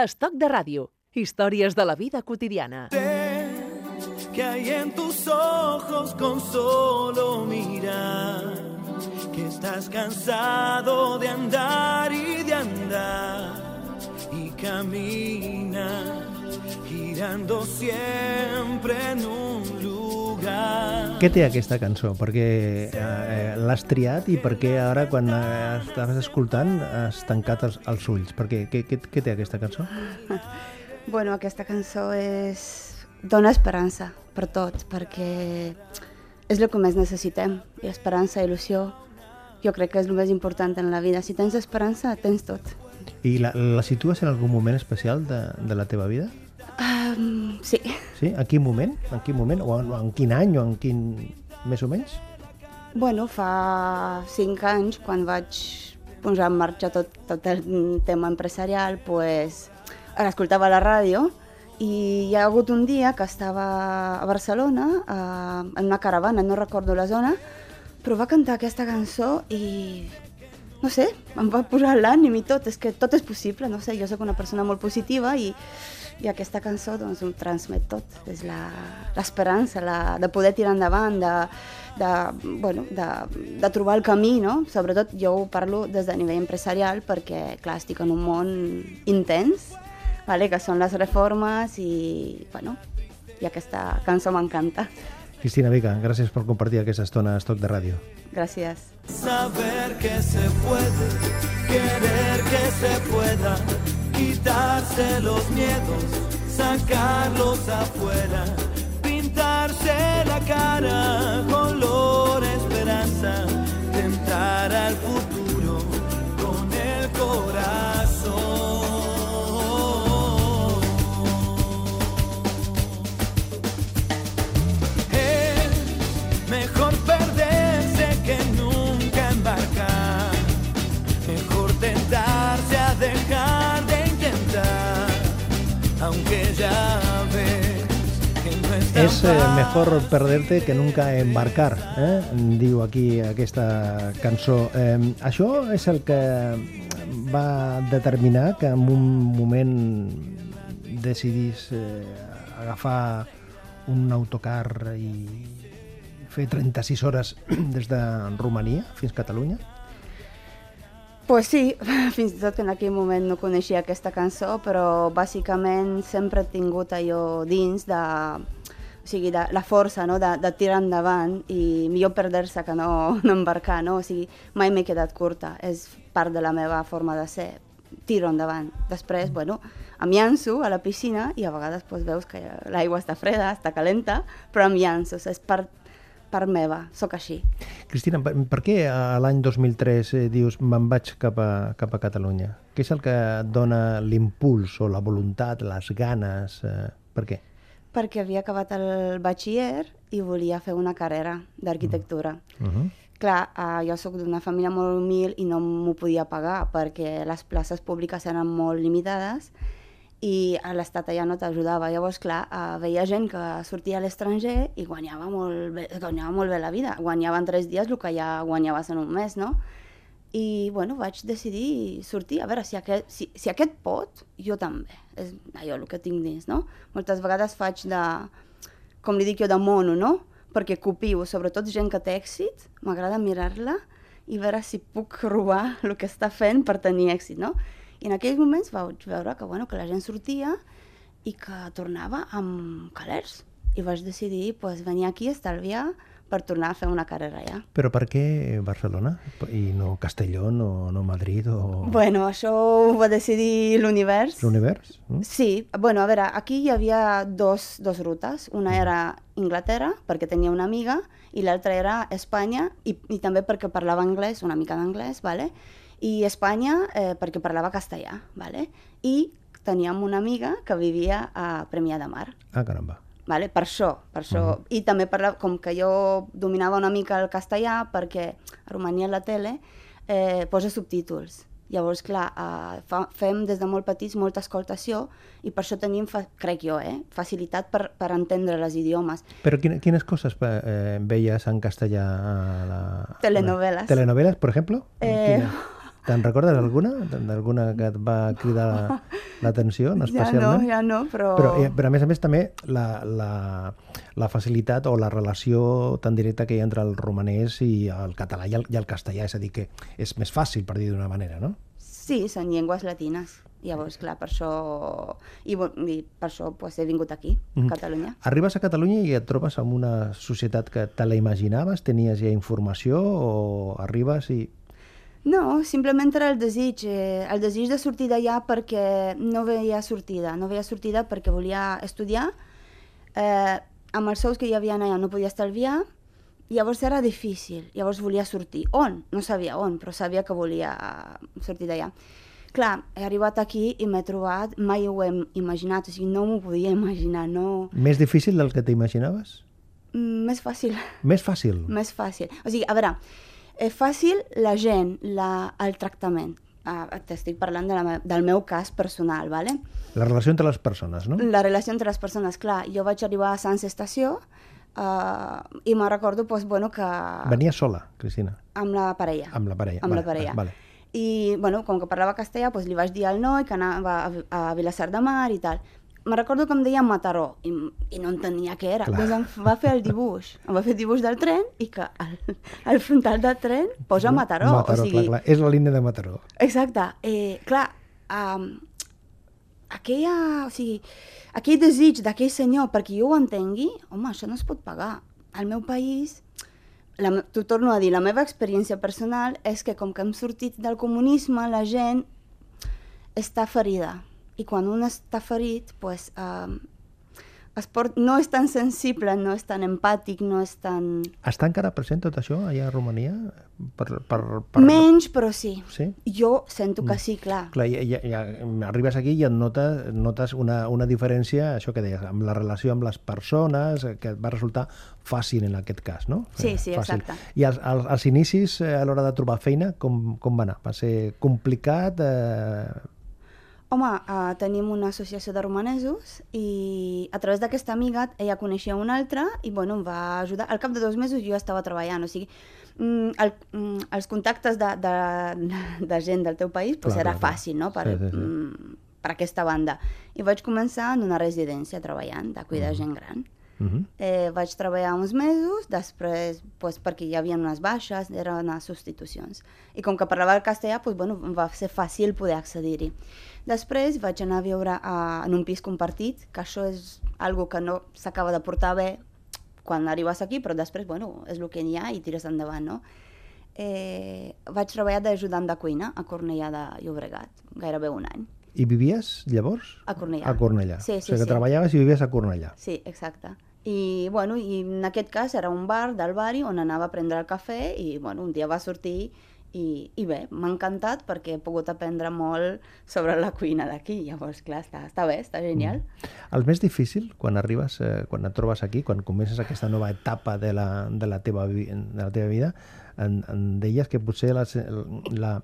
Estoc de ràdio. Històries de la vida quotidiana. que hay en tus ojos con solo mirar, que estás cansado de andar y de andar y camina girando siempre en un. Què té aquesta cançó? Perquè eh, l'has triat i per què ara, quan eh, estaves escoltant, has tancat els, els ulls? Per què? Què, què, què té aquesta cançó? Bueno, aquesta cançó és... dona esperança per tot, perquè és el que més necessitem, i esperança, il·lusió, jo crec que és el més important en la vida. Si tens esperança, tens tot. I la, la situes en algun moment especial de, de la teva vida? Um, sí, Sí? En quin moment? En quin moment? O en, en quin any? O en quin... més o menys? bueno, fa cinc anys, quan vaig posar en marxa tot, tot el tema empresarial, pues, escoltava la ràdio i hi ha hagut un dia que estava a Barcelona, eh, en una caravana, no recordo la zona, però va cantar aquesta cançó i no sé, em va posar l'ànim i tot, és que tot és possible, no sé, jo sóc una persona molt positiva i, i aquesta cançó doncs ho transmet tot, és la- l'esperança la, de poder tirar endavant, de, de, bueno, de, de trobar el camí, no? Sobretot jo ho parlo des de nivell empresarial perquè, clar, estic en un món intens, vale? que són les reformes i, bueno, i aquesta cançó m'encanta. Cristina Vega, gràcies per compartir aquesta estona a Estoc de Ràdio. Gràcies. Saber que se puede, querer que se pueda, quitarse los miedos, sacarlos afuera, pintarse la cara, color esperanza, tentar al futuro És eh, mejor perderte que nunca embarcar, eh? diu aquí aquesta cançó. Eh, això és el que va determinar que en un moment decidís eh, agafar un autocar i fer 36 hores des de Romania fins a Catalunya? Pues sí, fins i tot en aquell moment no coneixia aquesta cançó, però bàsicament sempre he tingut allò dins de, o sigui, de la força no? de, de tirar endavant i millor perdre-se que no, no embarcar, no? O sigui, mai m'he quedat curta, és part de la meva forma de ser, tiro endavant. Després, bueno, em llanço a la piscina i a vegades pues, veus que l'aigua està freda, està calenta, però em llanço, és part, part meva, sóc així. Cristina, per, per què a l'any 2003 eh, dius me'n vaig cap a, cap a Catalunya? Què és el que et dona l'impuls o la voluntat, les ganes? Eh, per què? Perquè havia acabat el batxiller i volia fer una carrera d'arquitectura. Uh -huh. Clar, eh, jo sóc d'una família molt humil i no m'ho podia pagar perquè les places públiques eren molt limitades i a l'Estat allà no t'ajudava. Llavors, clar, eh, veia gent que sortia a l'estranger i guanyava molt, bé, guanyava molt bé la vida. Guanyava en tres dies el que ja guanyaves en un mes, no? I, bueno, vaig decidir sortir, a veure si aquest, si, si aquest pot, jo també. És allò el que tinc dins, no? Moltes vegades faig de, com li dic jo, de mono, no? Perquè copio, sobretot gent que té èxit, m'agrada mirar-la i veure si puc robar el que està fent per tenir èxit, no? I en aquells moments vaig veure que, bueno, que la gent sortia i que tornava amb calers. I vaig decidir pues, venir aquí estalviar per tornar a fer una carrera allà. Però per què Barcelona i no Castelló, no, no Madrid o Bueno, això ho va decidir l'univers. l'univers? Mm? Sí, bueno, a veure, aquí hi havia dos, dos rutes. Una era Inglaterra, perquè tenia una amiga, i l'altra era Espanya, i, i també perquè parlava anglès, una mica d'anglès, vale? i Espanya eh, perquè parlava castellà. Vale? I teníem una amiga que vivia a Premià de Mar. Ah, caramba. Vale? Per això, per això. Uh -huh. I també parlava, com que jo dominava una mica el castellà, perquè a Romania la tele eh, posa subtítols. Llavors, clar, eh, fa, fem des de molt petits molta escoltació i per això tenim, fa, crec jo, eh, facilitat per, per entendre les idiomes. Però quina, quines coses eh, veies en castellà? A la, Telenovelas. ¿Telenovelas, por ejemplo? Eh, Quina? Te'n recordes alguna? D'alguna que et va cridar l'atenció, Ja no, especialment? ja no, però... Però, eh, però a més a més també la, la, la facilitat o la relació tan directa que hi ha entre el romanès i el català i el, i el castellà, és a dir, que és més fàcil, per dir d'una manera, no? Sí, són llengües latines. Llavors, clar, per això... I, i per això pues, he vingut aquí, a Mhm. Catalunya. Arribes a Catalunya i et trobes amb una societat que te la imaginaves? Tenies ja informació o arribes i... No, simplement era el desig, eh, el desig de sortir d'allà perquè no veia sortida, no veia sortida perquè volia estudiar, eh, amb els sous que hi havia allà no podia estalviar, llavors era difícil, llavors volia sortir. On? No sabia on, però sabia que volia sortir d'allà. Clar, he arribat aquí i m'he trobat, mai ho he imaginat, o sigui, no m'ho podia imaginar, no... Més difícil del que t'imaginaves? Mm, Més fàcil. Més fàcil? Més fàcil. O sigui, a veure, és fàcil la gent, la, el tractament. Uh, T'estic parlant de la, me- del meu cas personal, ¿vale? La relació entre les persones, no? La relació entre les persones, clar, jo vaig arribar a Sants Estació uh, i me recordo, pues, bueno, que... Venia sola, Cristina, Amb la parella. amb la parella. Amb vale, la parella. Vale. I, bueno, com que parlava castellà, doncs li vaig dir al noi que anava a, a Vilassar de Mar i tal. Me recordo que em deia Mataró i, i no entenia què era. Clar. Doncs em va fer el dibuix. Em va fer el dibuix del tren i que al, al frontal del tren posa Mataró. Mataró, o sigui, clar, clar. És la línia de Mataró. Exacte. Eh, clar, um, aquella, o sigui, aquell desig d'aquell senyor, perquè jo ho entengui, home, això no es pot pagar. Al meu país, t'ho torno a dir, la meva experiència personal és que com que hem sortit del comunisme, la gent està ferida. I quan un està ferit, pues, um, es port, no és tan sensible, no és tan empàtic, no és tan... Està encara present tot això allà a Romania? Per, per, per... Menys, però sí. Sí? Jo sento que sí, clar. Clar, ja, ja, ja arribes aquí i et notes, notes una, una diferència, això que deies, amb la relació amb les persones, que et va resultar fàcil en aquest cas, no? Sí, Eh, sí, fàcil. exacte. I als, als, als inicis, eh, a l'hora de trobar feina, com, com va anar? Va ser complicat? Eh... Home, uh, tenim una associació de romanesos i a través d'aquesta amiga ella coneixia una altra i bueno, em va ajudar. Al cap de dos mesos jo estava treballant, o sigui, mm, el, mm, els contactes de, de, de gent del teu país pues, Clar, era clar, fàcil, no?, per, Sí, sí, sí. mm, per aquesta banda. I vaig començar en una residència treballant, de cuidar gent gran. Uh -huh. Eh, vaig treballar uns mesos, després, pues, perquè hi havia unes baixes, eren unes substitucions. I com que parlava el castellà, pues, bueno, va ser fàcil poder accedir-hi. Després vaig anar a viure a, en un pis compartit, que això és algo que no s'acaba de portar bé quan arribes aquí, però després, bueno, és el que hi ha i tires endavant, no? Eh, vaig treballar d'ajudant de cuina a Cornellà de Llobregat, gairebé un any. I vivies, llavors? A Cornellà. A Cornellà. Sí, o sí, sigui que sí. treballaves i vivies a Cornellà. Sí, exacte. I, bueno, i en aquest cas era un bar del barri on anava a prendre el cafè i bueno, un dia va sortir i, i bé, m'ha encantat perquè he pogut aprendre molt sobre la cuina d'aquí. Llavors, clar, està, està bé, està genial. Mm. El més difícil, quan arribes, eh, quan et trobes aquí, quan comences aquesta nova etapa de la, de la, teva, de la teva vida, en, en deies que potser la, la,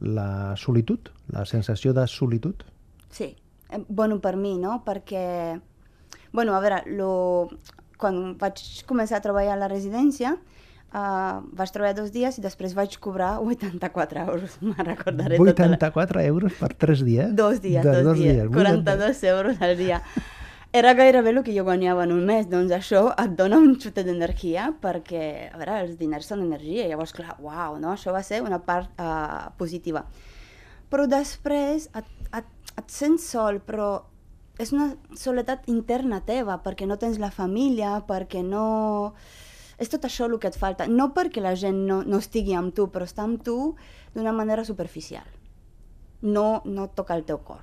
la solitud, la sensació de solitud, Sí, Eh, bueno, per mi, no? Perquè, bueno, a veure, lo... quan vaig començar a treballar a la residència, uh, vaig treballar dos dies i després vaig cobrar 84 euros, me'n recordaré tota la... 84 euros per 3 dies? Dos dies, De dos, dies, 82. 42 euros al dia. Era gairebé el que jo guanyava en un mes, doncs això et dona un xutet d'energia perquè, a veure, els diners són energia, llavors, clar, uau, no? això va ser una part uh, positiva. Però després et, et, et sents sol, però és una soledat interna teva, perquè no tens la família, perquè no... És tot això el que et falta. No perquè la gent no, no estigui amb tu, però està amb tu d'una manera superficial no, no toca el teu cor,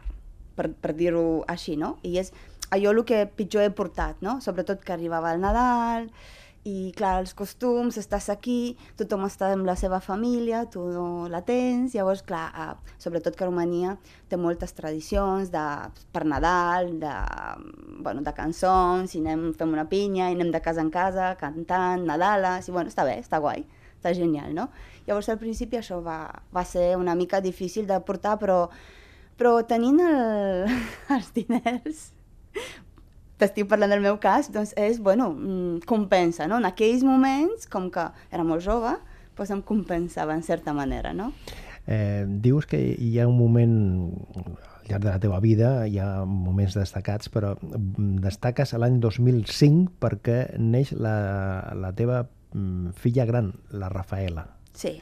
per, per dir-ho així, no? I és allò el que pitjor he portat, no? Sobretot que arribava el Nadal, i clar, els costums, estàs aquí, tothom està amb la seva família, tu no la tens, llavors, clar, eh, sobretot que Romania té moltes tradicions de, per Nadal, de, bueno, de cançons, i anem, fem una pinya, i anem de casa en casa, cantant, Nadales, i bueno, està bé, està guai, està genial, no? Llavors al principi això va, va ser una mica difícil de portar, però, però tenint el, els diners, t'estic parlant del meu cas, doncs és, bueno, mm, compensa, no? En aquells moments, com que era molt jove, doncs em compensava en certa manera, no? Eh, dius que hi ha un moment al llarg de la teva vida, hi ha moments destacats, però mm, destaques a l'any 2005 perquè neix la, la teva mm, filla gran, la Rafaela. Sí.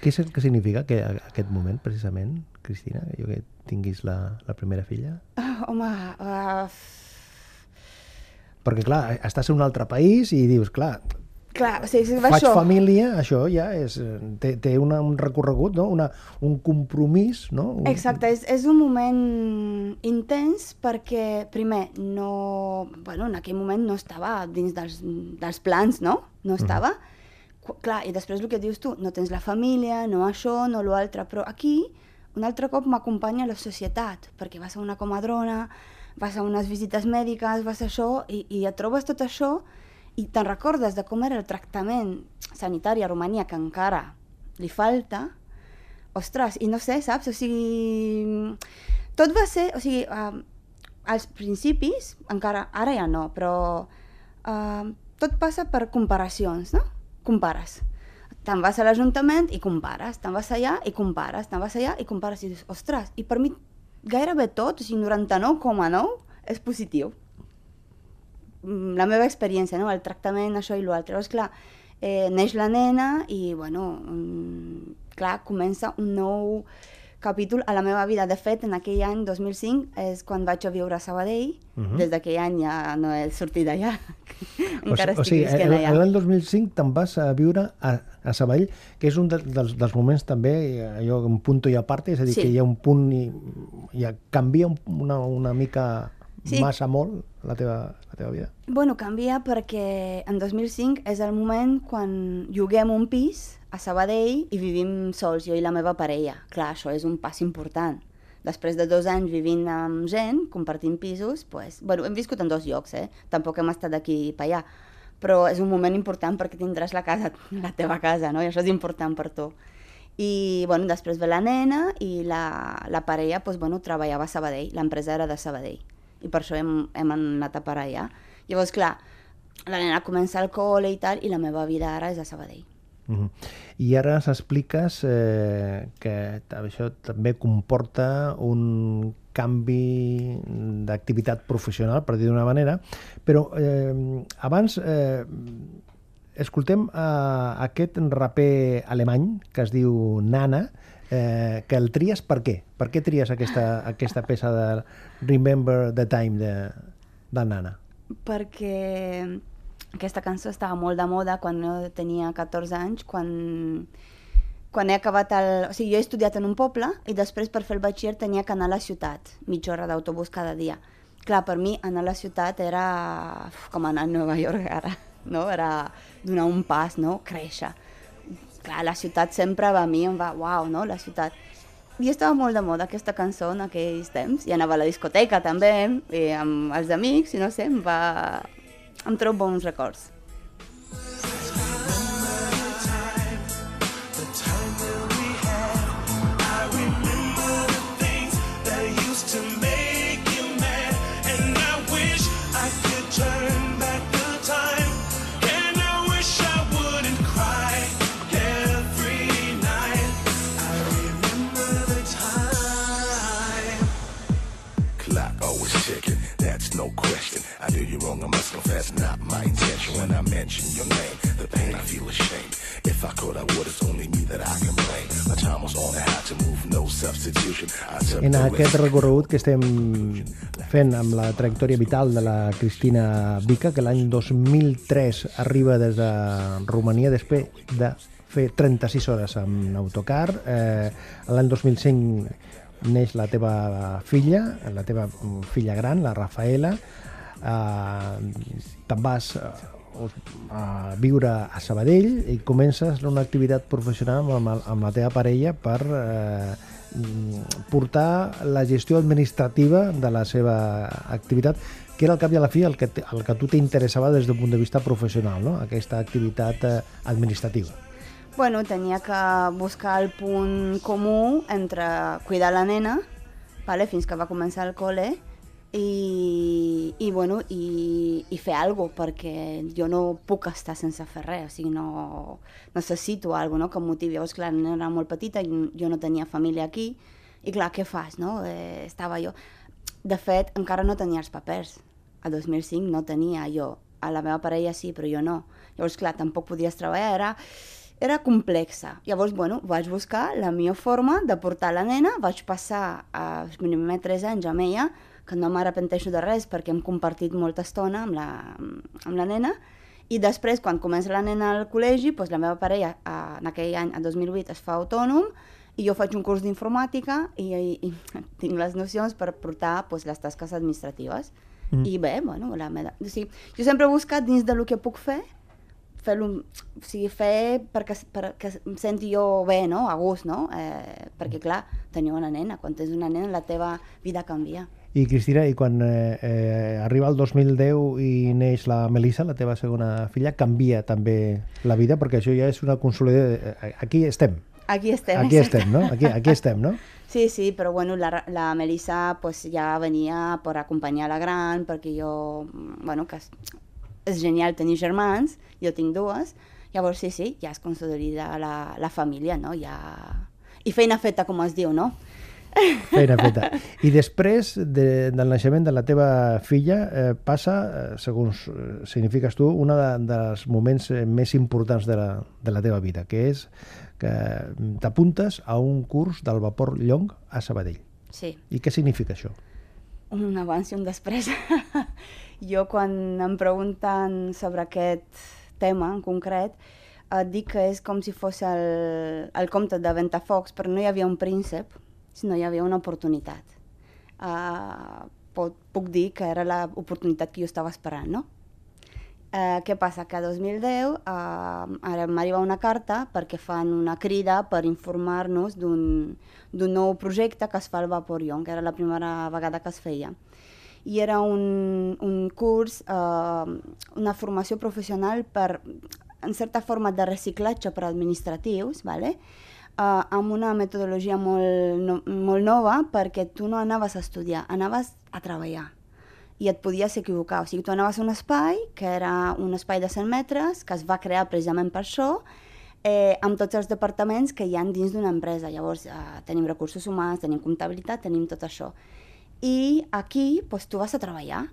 Què és el que significa que aquest moment, precisament, Cristina, jo que tinguis la, la primera filla? Ah, home, uh, Perquè, clar, estàs en un altre país i dius, clar, clar, o sigui, va faig això. família, això ja és, té, té una, un recorregut, no? una, un compromís, no? Un, Exacte, és, és un moment intens perquè, primer, no... Bueno, en aquell moment no estava dins dels, dels plans, no? No estava. Qu- Clar, i després el que dius tu, no tens la família, no això, no l'altre, però aquí un altre cop m'acompanya la societat, perquè vas a una comadrona, vas a unes visites mèdiques, vas a això, i, i et trobes tot això, i te'n recordes de com era el tractament sanitari a Romania, que encara li falta, ostres, i no sé, saps? O sigui, tot va ser, o sigui, uh, als principis, encara, ara ja no, però uh, tot passa per comparacions, no? Compares. Te'n vas a l'Ajuntament i compares, te'n vas allà i compares, te'n vas allà i compares i dius, ostres, i per mi gairebé tot, o sigui, 99,9 és positiu. Mm, La meva experiència, no? el tractament, això i l'altre. Llavors, clar, eh, neix la nena i, bueno, mm, clar, comença un nou capítol a la meva vida. De fet, en aquell any, 2005, és quan vaig a viure a Sabadell. Mhm. Des d'aquell any ja no he sortit d'allà. O, Encara o estic sigui, visquent el- allà. l'any 2005 te'n vas a viure a, a Sabadell, que és un de, dels, dels moments també, eh, allò, un punto i a part, és a dir, Sí. que hi ha un punt i, i canvia un- una, una mica Sí. massa molt la teva, la teva vida. Bueno, canvia perquè en 2005 és el moment quan lloguem un pis a Sabadell i vivim sols, jo i la meva parella. Clar, això és un pas important. Després de dos anys vivint amb gent, compartint pisos, pues, bueno, hem viscut en dos llocs, eh? Tampoc hem estat d'aquí per allà. Però és un moment important perquè tindràs la casa, la teva casa, no? I això és important per tu. I, bueno, després ve la nena i la, la parella, pues, bueno, treballava a Sabadell, l'empresa era de Sabadell. I per això hem, hem anat a parar allà. Llavors, clar, la nena comença al col·le i tal, i la meva vida ara és a Sabadell. Mhm. I ara s'expliques eh, que això també comporta un canvi d'activitat professional, per dir d'una manera, però eh, abans eh, escoltem eh, aquest raper alemany que es diu Nana, eh, que el tries per què? Per què tries aquesta, aquesta peça de Remember the Time de, de Nana? perquè aquesta cançó estava molt de moda quan jo tenia 14 anys, quan, quan he acabat el... O sigui, jo he estudiat en un poble i després per fer el batxiller tenia que anar a la ciutat, mitja hora d'autobús cada dia. Clar, per mi anar a la ciutat era com anar a Nova York ara, no? Era donar un pas, no? Créixer. Clar, la ciutat sempre va a mi, em va, uau, no? La ciutat. I estava molt de moda aquesta cançó en aquells temps, i anava a la discoteca també, i amb els amics, i no sé, em va... em trobo bons records. I do you wrong, I must confess, not my intention. When I mention your name, the pain I feel ashamed. If I could, I would, it's only me that I can blame. My time was on, I had to move, no substitution. I took En aquest recorregut que estem fent amb la trajectòria vital de la Cristina Vica, que l'any 2003 arriba des de Romania després de fer 36 hores amb autocar. Eh, l'any 2005 neix la teva filla, la teva filla gran, la Rafaela. Eh, Te'n vas eh, a viure a Sabadell i comences una activitat professional amb, el- amb la teva parella per eh, mm, portar la gestió administrativa de la seva activitat, que era al cap i a la fi el que, el que a tu t'interessava des d'un punt de vista professional, no? aquesta activitat eh, administrativa. Bueno, tenia que buscar el punt comú entre cuidar la nena, vale, fins que va començar el col·le, i, i, bueno, i, i fer alguna cosa, perquè jo no puc estar sense fer res, o sigui, no necessito alguna no, que em motivi. Llavors, clar, no era molt petita jo no tenia família aquí, i clar, què fas, no? Eh, estava jo... De fet, encara no tenia els papers. A 2005 no tenia jo. A la meva parella sí, però jo no. Llavors, clar, tampoc podies treballar, era era complexa. Llavors, bueno, vaig buscar la millor forma de portar la nena, vaig passar a mínim 3 anys amb ella, que no m'arrepenteixo de res perquè hem compartit molta estona amb la, amb la nena, i després, quan comença la nena al col·legi, doncs la meva parella, a, en aquell any, a 2008, es fa autònom, i jo faig un curs d'informàtica i, i, i tinc les nocions per portar doncs, les tasques administratives. Mm. I bé, bueno, la meva... O sigui, jo sempre he buscat dins del que puc fer, fer-lo, o sigui, fer perquè, perquè em senti jo bé, no?, a gust, no? Eh, perquè, clar, tenir una nena, quan tens una nena la teva vida canvia. I Cristina, i quan eh, eh, arriba el 2010 i neix la Melissa, la teva segona filla, canvia també la vida, perquè això ja és una consolidació. eh, Aquí estem. Aquí estem. Aquí estem, no? Aquí, aquí estem, no? Sí, sí, però bueno, la, la Melissa pues, ja venia per acompanyar la gran, perquè jo, bueno, que és, és genial tenir germans, jo tinc dues, llavors sí, sí, ja es consolida la, la família, no? Ja... I feina feta, com es diu, no? Feina feta. I després de, del naixement de la teva filla eh, passa, eh, segons eh, signifiques tu, un de, dels moments eh, més importants de la, de la teva vida, que és que t'apuntes a un curs del vapor Llong a Sabadell. Sí. I què significa això? un abans i un després. jo quan em pregunten sobre aquest tema en concret, et dic que és com si fos el, el conte de Ventafocs, però no hi havia un príncep, sinó hi havia una oportunitat. Uh, pot, puc dir que era l'oportunitat que jo estava esperant, no? Eh, què passa? Que a 2010 eh, ara m'arriba una carta perquè fan una crida per informar-nos d'un nou projecte que es fa al Vapor Young, que era la primera vegada que es feia. I era un, un curs, eh, una formació professional per, en certa forma, de reciclatge per administratius, vale? Eh, amb una metodologia molt, no, molt nova perquè tu no anaves a estudiar, anaves a treballar i et podies equivocar. O sigui, tu anaves a un espai, que era un espai de 100 metres, que es va crear precisament per això, eh, amb tots els departaments que hi han dins d'una empresa. Llavors, eh, tenim recursos humans, tenim comptabilitat, tenim tot això. I aquí doncs, tu vas a treballar.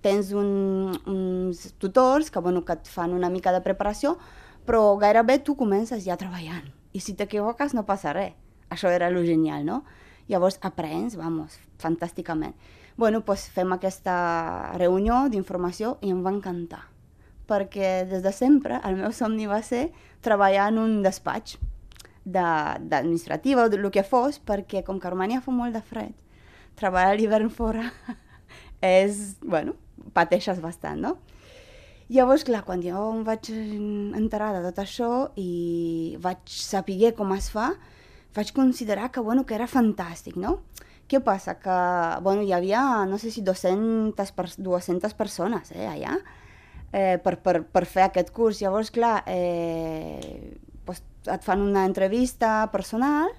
Tens un, uns tutors que, bueno, que et fan una mica de preparació, però gairebé tu comences ja treballant. I si t'equivoques no passa res. Això era lo genial, no? Llavors aprens, vamos, fantàsticament. Bueno, doncs fem aquesta reunió d'informació i em va encantar. Perquè des de sempre el meu somni va ser treballar en un despatx d'administrativa o del que fos, perquè com que a Romania fa molt de fred, treballar l'hivern fora és, bueno, pateixes bastant, no? Llavors, clar, quan jo em vaig enterar de tot això i vaig saber com es fa, vaig considerar que, bueno, que era fantàstic, no? Què passa? Que, bueno, hi havia, no sé si 200, per, 200 persones, eh, allà, eh, per, per, per fer aquest curs. Llavors, clar, eh, doncs et fan una entrevista personal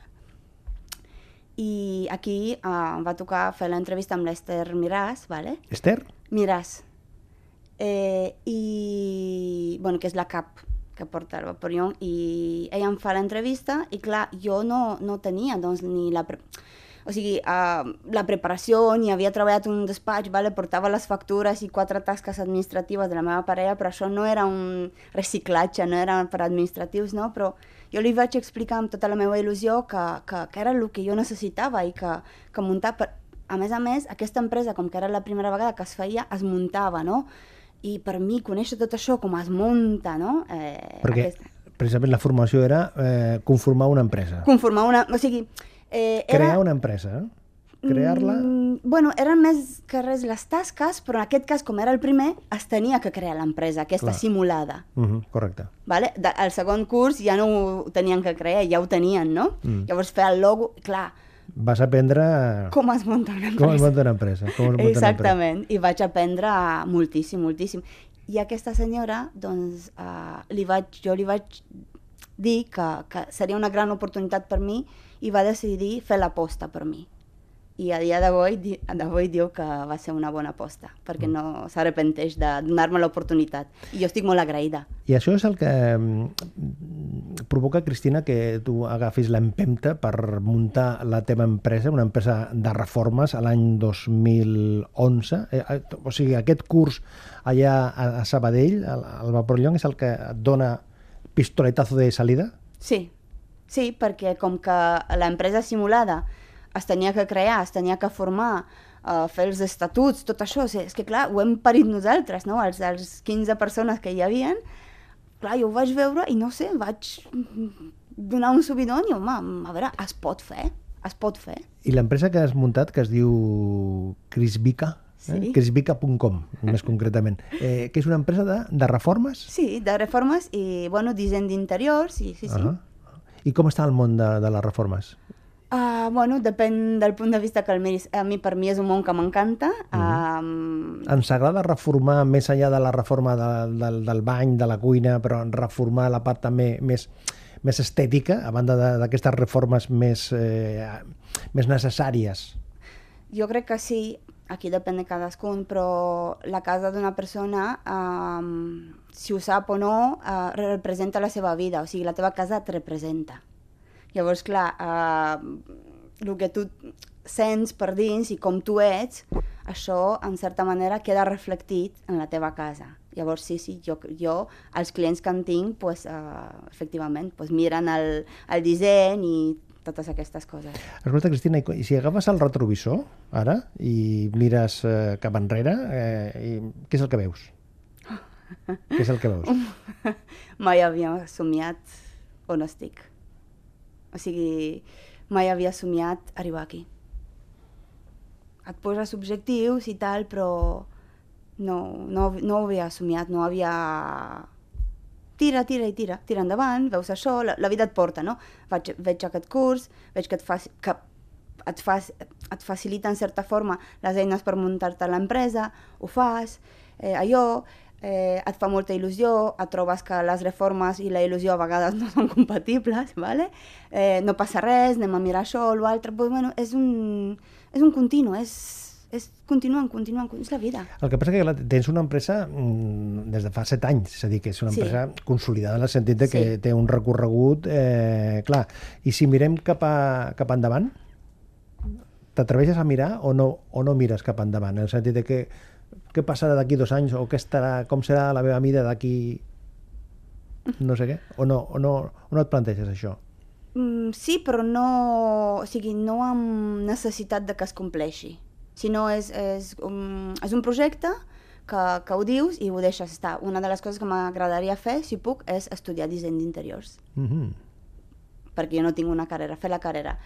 i aquí eh, em va tocar fer l'entrevista amb l'Ester Miràs, vale? Esther? Miràs. Eh, I, bueno, que és la cap que porta el Vaporeon, i ella em fa l'entrevista i clar, jo no, no tenia doncs, ni la... Pre o sigui, uh, la preparació, ni havia treballat un despatx, vale? portava les factures i quatre tasques administratives de la meva parella, però això no era un reciclatge, no era per administratius, no? però jo li vaig explicar amb tota la meva il·lusió que, que, que era el que jo necessitava i que, que muntar... Per... A més a més, aquesta empresa, com que era la primera vegada que es feia, es muntava, no? I per mi conèixer tot això, com es munta, no? Eh, Perquè aquesta... precisament la formació era eh, conformar una empresa. Conformar una... O sigui, eh, era... Crear una empresa, eh? Crear-la... Mm, bueno, eren més que res les tasques, però en aquest cas, com era el primer, es tenia que crear l'empresa, aquesta Clar. simulada. Uh -huh, correcte. Vale? De, el segon curs ja no ho tenien que crear, ja ho tenien, no? Mm. Llavors fer el logo, clar, Vas aprendre com es munta una empresa. com es munta una empresa. Com es munta una empresa. Exactament, i vaig aprendre moltíssim, moltíssim. I aquesta senyora, doncs, uh, li vaig, jo li vaig dir que, que seria una gran oportunitat per mi i va decidir fer l'aposta per mi. I a dia d'avui d'avui diu que va ser una bona aposta, perquè no s'arrepenteix de donar-me l'oportunitat. I jo estic molt agraïda. I això és el que mm, provoca, Cristina, que tu agafis l'empenta per muntar la teva empresa, una empresa de reformes a l'any 2011. Eh, eh, o sigui, aquest curs allà a, Sabadell, al, al Vapor Llong, és el que et dona pistoletazo de salida? Sí, sí, perquè com que l'empresa simulada es tenia que crear, es tenia que formar, uh, fer els estatuts, tot això, o sigui, és que clar, ho hem parit nosaltres, no? Els, els 15 persones que hi havien, clar, jo ho vaig veure i no sé, vaig donar un subidon i, home, a veure, es pot fer, es pot fer. I l'empresa que has muntat, que es diu Crisbica, eh? Sí. crisbica.com, més concretament, eh, que és una empresa de, de reformes? Sí, de reformes i, bueno, disseny d'interiors, i sí, sí. Ah. I com està el món de, de les reformes? Uh, bueno, depèn del punt de vista que el miris. A mi, per mi, és un món que m'encanta. um, Ens agrada reformar més enllà de la reforma de, del, del bany, de la cuina, però reformar la part també més, més estètica, a banda d'aquestes reformes més, eh, més necessàries. Jo crec que sí, aquí depèn de cadascun, però la casa d'una persona, um, si ho sap o no, uh, representa la seva vida, o sigui, la teva casa et representa. Llavors, clar, uh, el que tu sents per dins i com tu ets, això, en certa manera, queda reflectit en la teva casa. Llavors, sí, sí, jo, jo els clients que en tinc, pues, uh, efectivament, pues, miren el, el disseny i totes aquestes coses. Escolta, Cristina, i si agafes el retrovisor, ara, i mires eh, cap enrere, eh, i, què és el que veus? Què és el que veus? mai havia somiat on estic. O sigui, mai havia somiat arribar aquí. Et poses objectius i tal, però no, no, no ho havia somiat, no havia... Tira, tira i tira, tira endavant, veus això, la, la vida et porta, no? Vaig, veig aquest curs, veig que et, fa, que et, fas, et facilita en certa forma les eines per muntar-te l'empresa, ho fas, eh, allò, eh, et fa molta il·lusió, et trobes que les reformes i la il·lusió a vegades no són compatibles, ¿vale? eh, no passa res, anem a mirar això o l'altre, pues, bueno, és un, és un continu, és, és continuant, continuant, és la vida. El que passa que tens una empresa mm, des de fa set anys, és a dir, que és una Sí. empresa consolidada en el sentit de que Sí. té un recorregut eh, clar. I si mirem cap, a, cap endavant, t'atreveixes a mirar o no, o no mires cap endavant? En el sentit de que què passarà d'aquí dos anys o què estarà, com serà la meva vida d'aquí no sé què? O no, o no, o no et planteges això? Mm, sí, però no, o sigui, no amb necessitat de que es compleixi. Sinó és, és, un, és un projecte que, que ho dius i ho deixes estar. Una de les coses que m'agradaria fer, si puc, és estudiar disseny d'interiors. Mm -hmm. perquè jo no tinc una carrera, fer la carrera.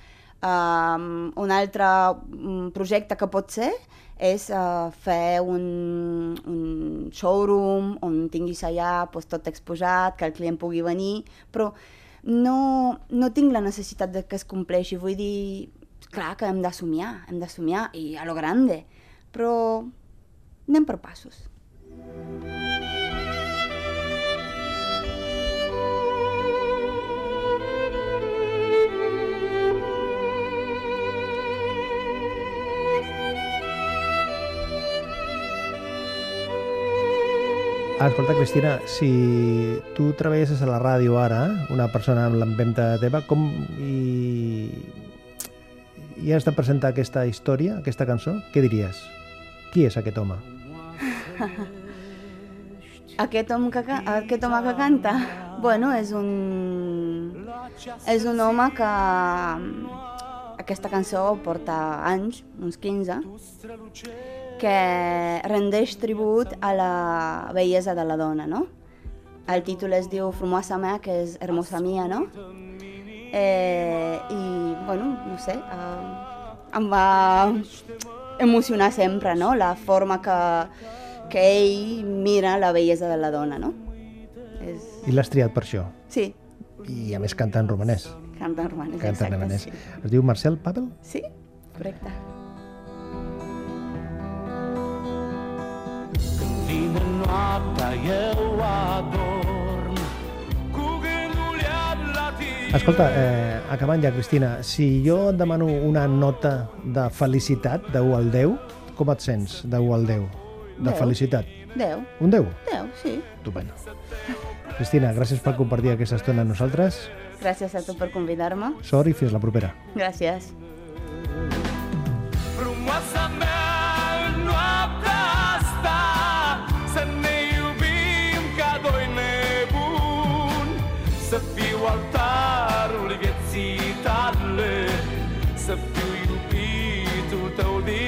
Um, un altre mm, projecte que pot ser és uh, fer un, un showroom on tinguis allà pues, tot exposat, que el client pugui venir, però no, no tinc la necessitat de que es compleixi. Vull dir, clar que hem de somiar, hem de somiar, i a lo grande, però anem per passos. Ah, escolta, Cristina, si tu treballes a la ràdio ara, una persona amb l'empenta teva, com i, i has de presentar aquesta història, aquesta cançó, què diries? Qui és aquest home? Aquest home que, aquest home que canta, bueno, és un, és un home que aquesta cançó porta anys, uns 15, que rendeix tribut a la bellesa de la dona, no? El títol es diu Frumosa mea, que és Hermosa mia, no? Eh, I, bueno, no sé, eh, em va emocionar sempre, no? La forma que, que ell mira la bellesa de la dona, no? És... I l'has triat per això. Sí, I a més canta en romanès. canta en romanès, Canta en romanès. sí. Es diu Marcel Pavel? Sí, correcte. Fine noaptea eu adorm Cu gândul la tine Escolta, eh, acabant ja, Cristina, si jo et demano una nota de felicitat de 1 al 10, com et sents de 1 al 10? De Deu. felicitat. 10. Un 10? 10, sí. Estupendo. Cristina, gràcies per compartir aquesta estona amb nosaltres. Gràcies a tu per convidar-me. Sort i fins la propera. Gràcies. Frumoasa mea, altarul vieții tale Să fiu iubitul tău din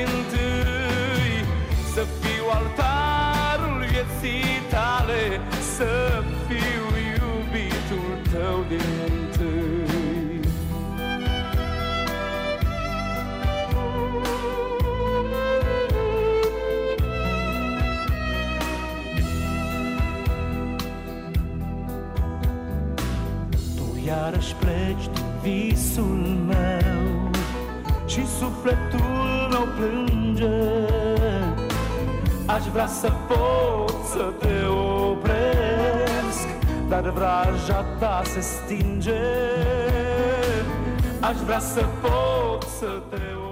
iarăși pleci din visul meu Și sufletul meu plânge. Aș vrea să pot să te opresc Dar vraja ta se stinge. Aș vrea să pot să te opresc